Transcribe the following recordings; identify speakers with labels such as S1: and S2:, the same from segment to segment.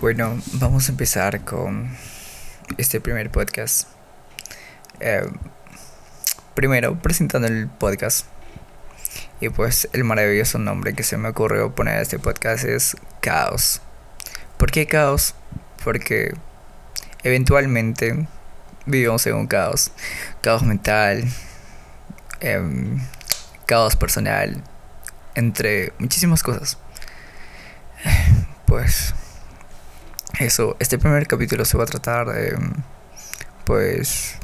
S1: bueno, vamos a empezar con este primer podcast. Eh, primero, presentando el podcast. Y pues el maravilloso nombre que se me ocurrió poner a este podcast es Caos. ¿Por qué caos? Porque eventualmente vivimos en un caos. Caos mental, em, caos personal, entre muchísimas cosas. Pues eso, este primer capítulo se va a tratar de... Pues...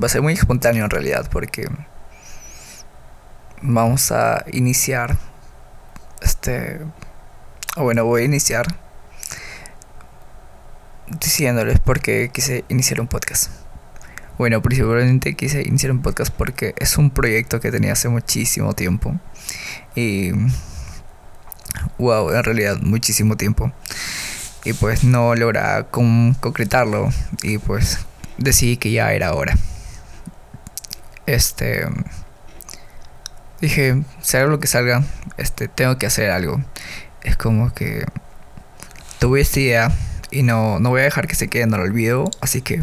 S1: Va a ser muy espontáneo en realidad porque vamos a iniciar este... Bueno, voy a iniciar diciéndoles por qué quise iniciar un podcast. Bueno, principalmente quise iniciar un podcast porque es un proyecto que tenía hace muchísimo tiempo. Y... Wow, en realidad muchísimo tiempo y pues no logra concretarlo y pues decidí que ya era hora. Este dije, sea lo que salga, este tengo que hacer algo. Es como que tuve esta idea y no, no voy a dejar que se quede en el olvido, así que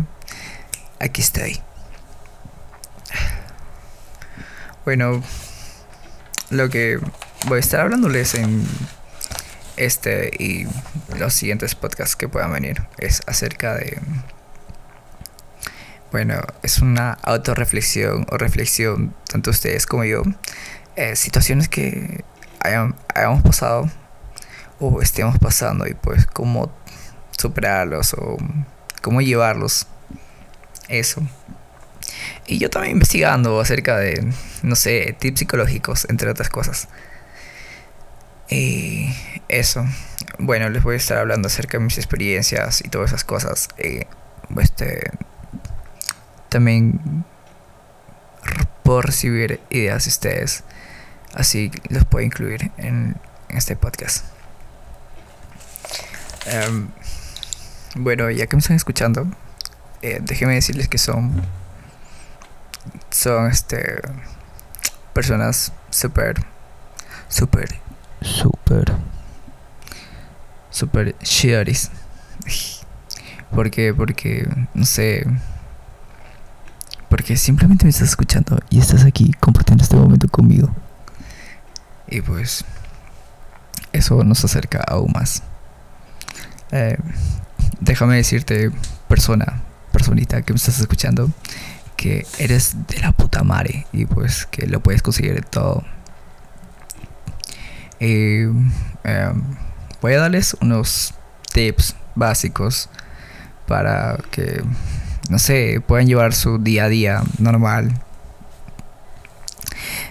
S1: aquí estoy. Bueno, lo que voy a estar hablándoles en este y los siguientes podcasts que puedan venir es acerca de bueno es una autorreflexión o reflexión tanto ustedes como yo eh, situaciones que hayamos pasado o estemos pasando y pues cómo superarlos o cómo llevarlos. Eso. Y yo también investigando acerca de no sé tips psicológicos entre otras cosas. Y eso. Bueno, les voy a estar hablando acerca de mis experiencias y todas esas cosas. Eh, este, también puedo recibir ideas de ustedes. Así los puedo incluir en, este podcast. Em, bueno, ya que me están escuchando, eh, déjenme decirles que son. Son este. Personas super. Super super super shares ¿Por qué? Porque, no sé. Porque simplemente me estás escuchando y estás aquí compartiendo este momento conmigo. Y pues, eso nos acerca aún más. Eh, déjame decirte, persona, personita que me estás escuchando, que eres de la puta madre y pues que lo puedes conseguir todo y em, voy a darles unos tips básicos para que, no sé, puedan llevar su día a día normal.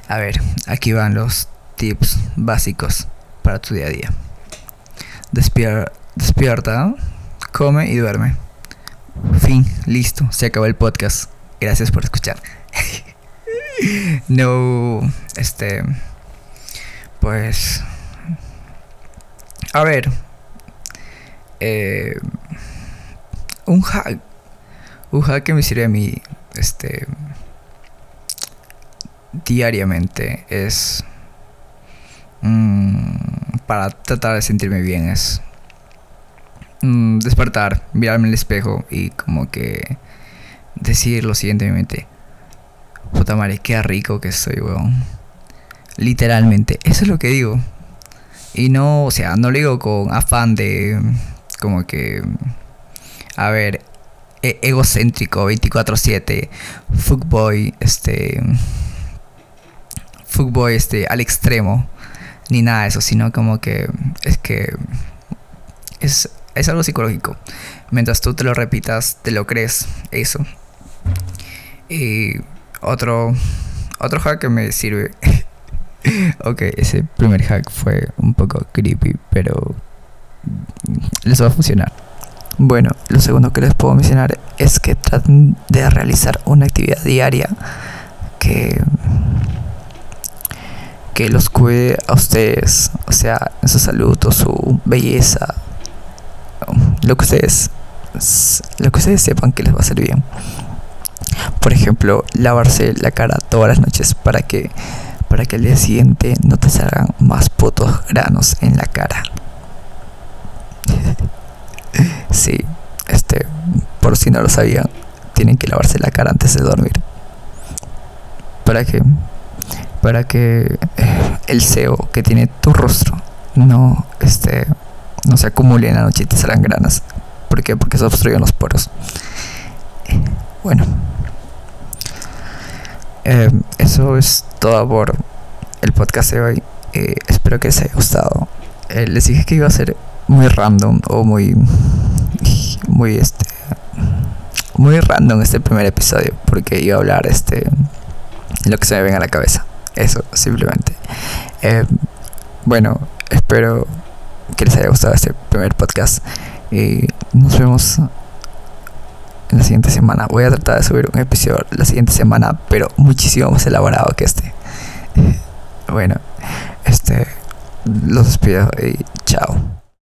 S1: A ver, aquí van los tips básicos para tu día a día. despierta, come y duerme. Fin, listo, se acabó el podcast. Gracias por escuchar. no, este pues... A ver. Eh, un hack. Un hack que me sirve a mí. Este. Diariamente. Es. Mm, para tratar de sentirme bien. Es. Mm, despertar. Mirarme en el espejo. Y como que. Decir lo siguiente en mi mente. Puta madre, qué rico que soy, weón. Literalmente, eso es lo que digo. Y no, o sea, no lo digo con afán de como que, a ver, e-, egocéntrico, 24/7, fuckboy, este, fuckboy, este, al extremo, ni nada de eso, sino como que es que es, es algo psicológico. Mientras tú te lo repitas, te lo crees, eso. Y otro, otro hack que me sirve ok, ese primer hack fue un poco creepy, pero les va a funcionar. Bueno, lo segundo que les puedo mencionar es que traten de realizar una actividad diaria que que los cuide a ustedes, o sea, en su salud o su belleza, lo que ustedes lo que ustedes sepan que les va a hacer bien. Por ejemplo, lavarse la cara todas las noches para que para que al día siguiente no te salgan más putos granos en la cara. por si no lo sabían, tienen que lavarse la cara antes de dormir. ¿Para que Para que eh, el sebo que tiene tu rostro no, este, no se acumule en la noche y te salgan granas. ¿Por qué? Porque se obstruyen los poros. Bueno. Eh, eso es todo por el podcast de hoy. Eh, espero que les haya gustado. les dije que iba a ser muy random o muy muy este muy random este primer episodio porque iba a hablar este lo que se me venga a la cabeza eso simplemente eh, bueno espero que les haya gustado este primer podcast y nos vemos la siguiente semana. Voy a tratar de subir un episodio la siguiente semana pero muchísimo más elaborado que este. Bueno este los despido y chao